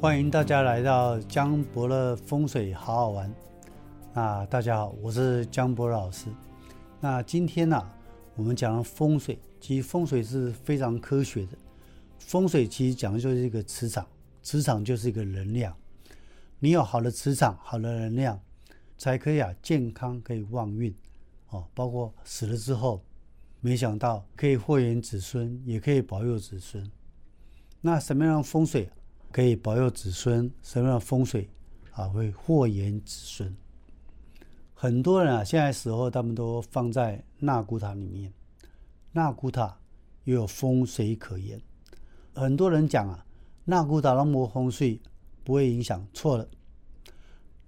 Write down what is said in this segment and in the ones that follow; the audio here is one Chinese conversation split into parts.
欢迎大家来到江博乐风水，好好玩。那大家好，我是江博老师。那今天呢，我们讲了风水，其实风水是非常科学的。风水其实讲的就是一个磁场，磁场就是一个能量。你有好的磁场，好的能量，才可以啊健康，可以旺运哦。包括死了之后，没想到可以祸延子孙，也可以保佑子孙。那什么样的风水可以保佑子孙？什么样的风水啊会祸延子孙？很多人啊，现在死后他们都放在纳古塔里面，纳古塔又有风水可言。很多人讲啊，纳古塔的磨风水不会影响，错了。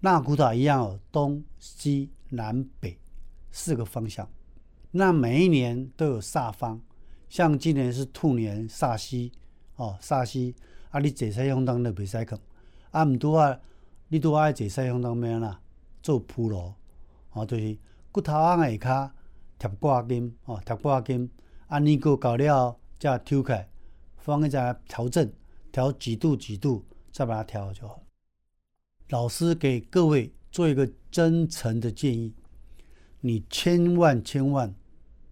纳古塔一样有东西南北四个方向，那每一年都有煞方，像今年是兔年煞西哦，煞西啊，你坐西向东就袂使去，啊，毋拄啊，你拄爱坐西向东咩啦？做铺路。哦，就是骨头仔下骹贴挂金，哦，贴挂金，啊，年过到了再抽开，放一下调整，调几度几度，再把它调好就好。老师给各位做一个真诚的建议，你千万千万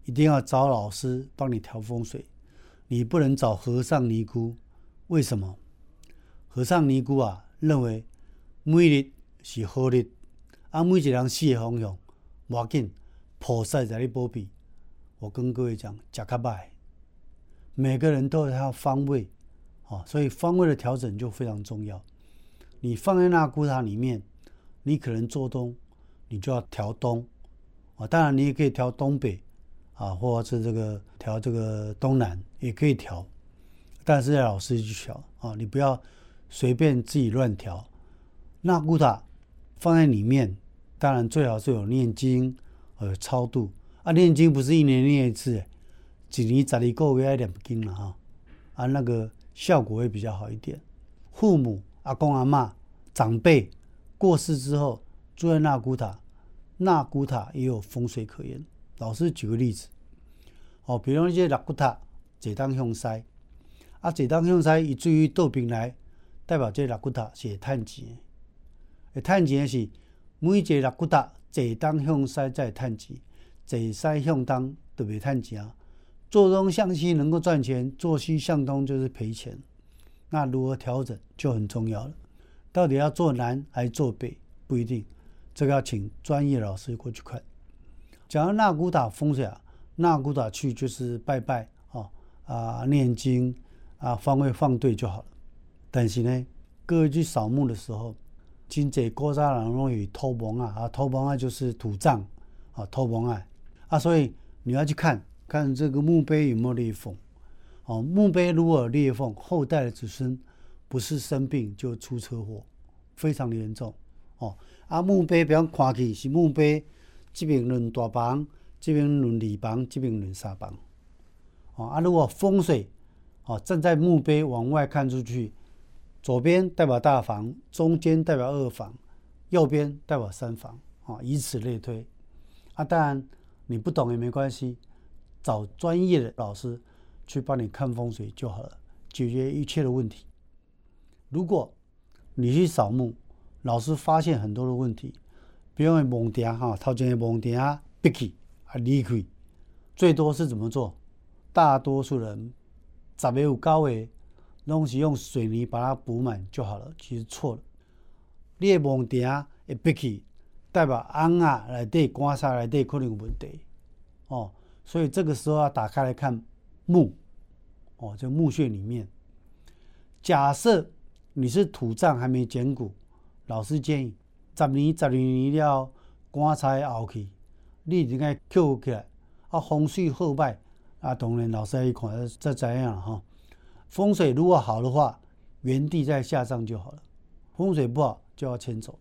一定要找老师帮你调风水，你不能找和尚尼姑。为什么？和尚尼姑啊，认为每日是好日。啊，每一个人死的方向，无要紧，菩萨在你保庇。我跟各位讲，食较歹，每个人都有他的方位，哦，所以方位的调整就非常重要。你放在那古塔里面，你可能做东，你就要调东，啊，当然你也可以调东北，啊，或者是这个调这个东南也可以调，但是要老师去调，啊，你不要随便自己乱调。那古塔。放在里面，当然最好是有念经，有超度啊。念经不是一年念一次，几年十二个月要念经了哈，啊，那个效果会比较好一点。父母、阿公、阿妈、长辈过世之后，住在那古塔，那古塔也有风水可言。老师举个例子，哦，比如一些那古塔坐当向西，啊，坐当向西，以至于倒平来，代表这那古塔是会趁钱。会趁钱是每一个肋骨塔坐东向西才会趁钱，坐西向东就袂趁钱。坐东向西能够赚钱，坐西向东就是赔钱。那如何调整就很重要了。到底要坐南还是坐北，不一定，这个要请专业老师过去看。讲到纳古塔风水啊，纳古塔去就是拜拜哦啊，念经啊，方位放对就好了。但是呢，各位去扫墓的时候。真济古早人拢有土墓啊，啊土墓啊就是土葬啊，土墓啊，啊所以你要去看看这个墓碑有没有裂缝，哦墓碑如果有裂缝，后代的子孙不是生病就出车祸，非常的严重哦。啊墓碑比方看起是墓碑，这边论大房，这边论二房，这边论三房，哦啊如果风水哦站在墓碑往外看出去。左边代表大房，中间代表二房，右边代表三房，啊，以此类推。啊，当然你不懂也没关系，找专业的老师去帮你看风水就好了，解决一切的问题。如果你去扫墓，老师发现很多的问题，比如墓顶哈，头前的墓顶啊闭起啊离开，最多是怎么做？大多数人十个有九个。拢是用水泥把它补满就好了，其实错了。裂蒙顶会闭起，代表安啊来对棺材来对可能有问题哦。所以这个时候要打开来看墓哦，这墓穴里面。假设你是土葬还没捡骨，老师建议十年十二年了棺材后去，你应该扣起来啊，风水好歹啊，当然老师一看再怎样哈。风水如果好的话，原地再下葬就好了；风水不好，就要迁走。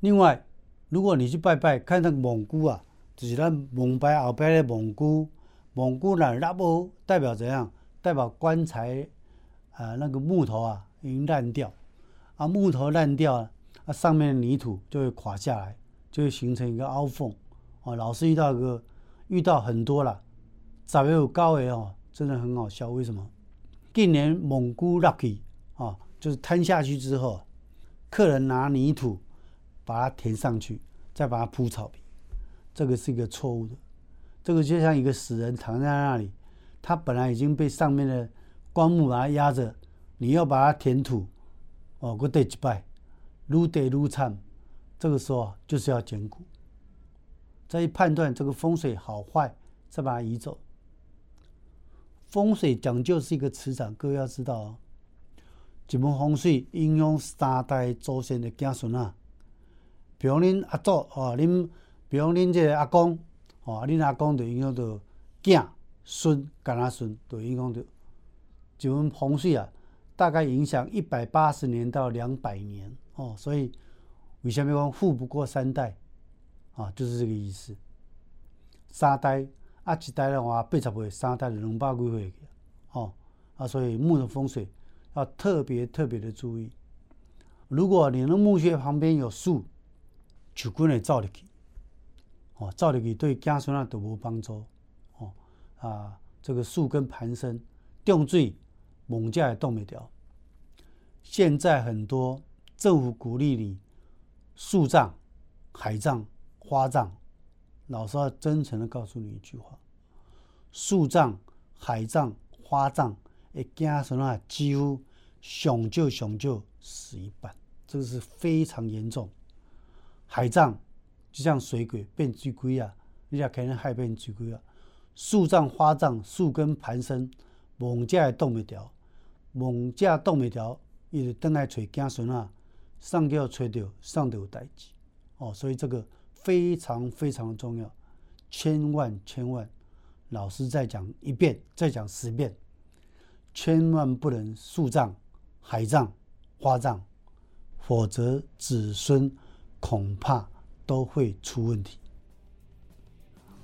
另外，如果你去拜拜，看那个蒙古啊，就是咱蒙拜后边的蒙古，蒙古那拉布代表怎样？代表棺材啊，那个木头啊已经烂掉，啊木头烂掉了，啊上面的泥土就会垮下来，就会形成一个凹缝。哦，老师遇到一个遇到很多了，十月有高诶哦，真的很好笑。为什么？近年蒙古落去哦，就是摊下去之后，客人拿泥土把它填上去，再把它铺草皮，这个是一个错误的。这个就像一个死人躺在那里，他本来已经被上面的棺木把它压着，你要把它填土，哦，我得一拜，撸得撸惨，这个时候，就是要捡骨，再判断这个风水好坏，再把它移走。风水讲究是一个磁场，各位要知道哦。一门风水影响三代祖先的子孙啊，比如恁阿祖哦，恁比如恁这个阿公。哦，恁阿公就影响到囝孙、干阿孙，就影响到一门风水啊，大概影响一百八十年到两百年哦。所以为什么讲富不过三代啊？就是这个意思。三代啊，一代的话八十岁，三代两百几岁哦啊，所以墓的风水要特别特别的注意。如果你的墓穴旁边有树，就根会照入去。哦，照入去对家孙啊都无帮助。哦啊，这个树根盘生，重水猛架也动不掉。现在很多政府鼓励你树葬、海葬、花葬，老师要真诚的告诉你一句话：树葬、海葬、花葬，诶，子孙啊几乎上就上就死一半，这个是非常严重。海葬。就像水鬼变水鬼啊，你也可能害变水鬼啊。树葬、花葬，树根盘生，猛架也动不掉，猛架动不掉，伊就等来找子孙啊，上叫找到，上就有代志哦。所以这个非常非常重要，千万千万，老师再讲一遍，再讲十遍，千万不能树葬、海葬、花葬，否则子孙恐怕。都会出问题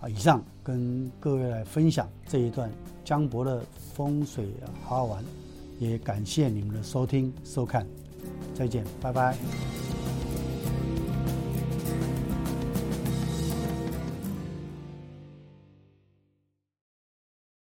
啊！以上跟各位来分享这一段江博的风水好好玩，也感谢你们的收听收看，再见，拜拜。